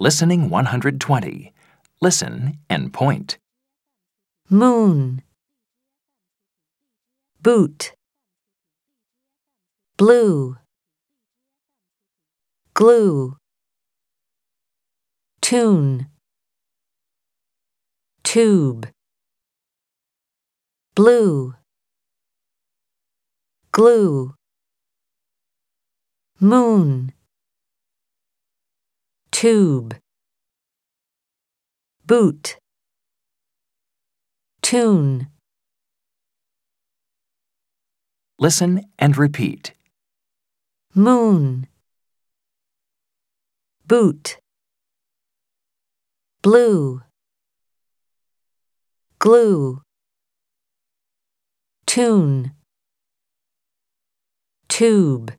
Listening 120. Listen and point. moon, boot, blue, glue, tune, tube, blue, glue, moon, tube, boot, tune. Listen and repeat. moon, boot, blue, glue, tune, tube.